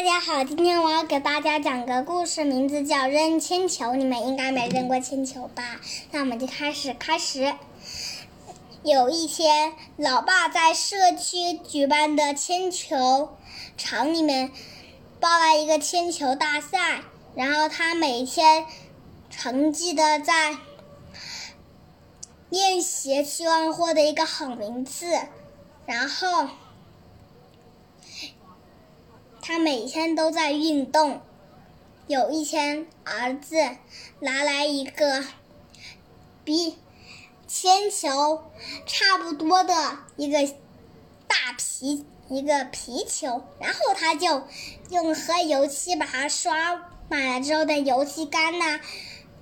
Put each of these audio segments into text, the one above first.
大家好，今天我要给大家讲个故事，名字叫《扔铅球》。你们应该没扔过铅球吧？那我们就开始。开始，有一天，老爸在社区举办的铅球场里面报了一个铅球大赛，然后他每天成绩的在练习，希望获得一个好名次，然后。他每天都在运动。有一天，儿子拿来一个比铅球差不多的一个大皮一个皮球，然后他就用和油漆把它刷满了之后，的油漆干了，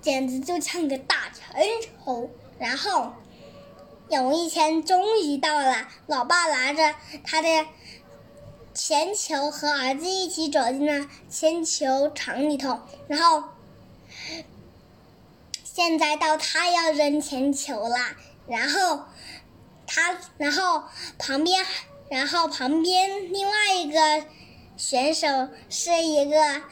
简直就像个大铅球。然后有一天，终于到了，老爸拿着他的。铅球和儿子一起走进了铅球场里头，然后现在到他要扔铅球了，然后他，然后旁边，然后旁边另外一个选手是一个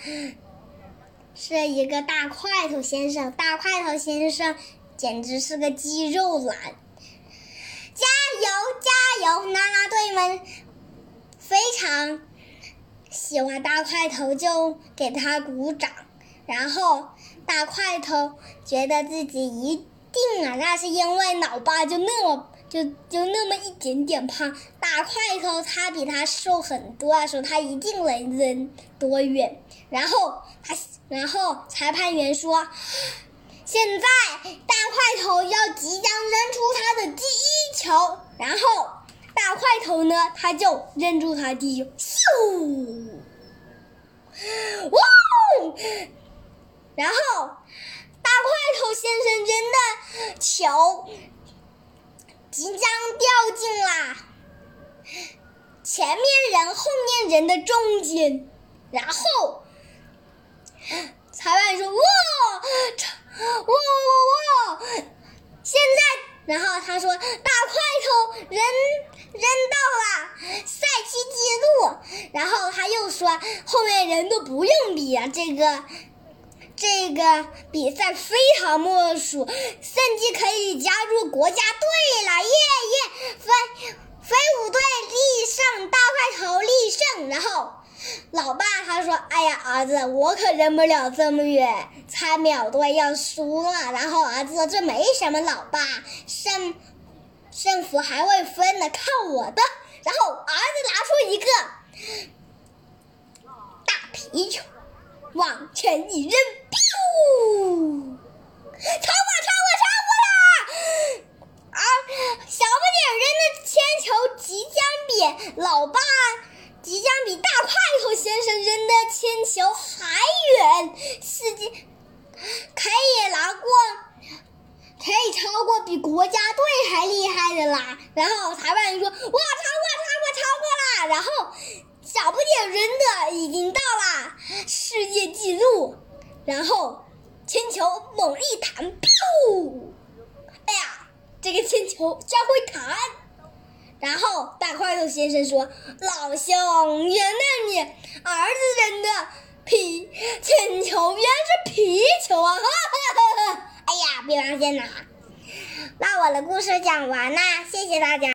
是一个大块头先生，大块头先生简直是个肌肉男，加油加油，啦啦队们！非常喜欢大块头，就给他鼓掌。然后大块头觉得自己一定啊，那是因为老爸就那么就就那么一点点胖。大块头他比他瘦很多的时候他一定能扔多远。然后他，然后裁判员说，现在大块头要即将扔出他的第一球，然后。大块头呢，他就扔住他弟，咻，哇！然后大块头先生扔的球即将掉进啦前面人后面人的中间，然后裁判说：“哇，哇哇哇！”现在，然后他说：“大块头扔。”扔到了赛期记录，然后他又说后面人都不用比啊，这个这个比赛非常莫属，甚至可以加入国家队了，耶耶！飞飞舞队立胜，大块头立胜。然后老爸他说：“哎呀，儿子，我可扔不了这么远，菜鸟队要输了。”然后儿子说：“这没什么，老爸胜。”胜负还未分呢，看我的！然后儿子拿出一个大皮球，往前一扔，咻！超过，超过，超过了！啊，小不点扔的铅球即将比老爸，即将比大块头先生扔的铅球还远，世界可以拿过。可以超过比国家队啦！然后裁判说：“哇，超过，超过，超过啦！”然后小不点扔的已经到了世界纪录，然后铅球猛一弹，噗！哎呀，这个铅球真会弹！然后大块头先生说：“老兄，原谅你，儿子扔的皮铅球原来是皮球啊！”哈哈哈哈。哎呀，别忘先拿。那我的故事讲完啦，谢谢大家。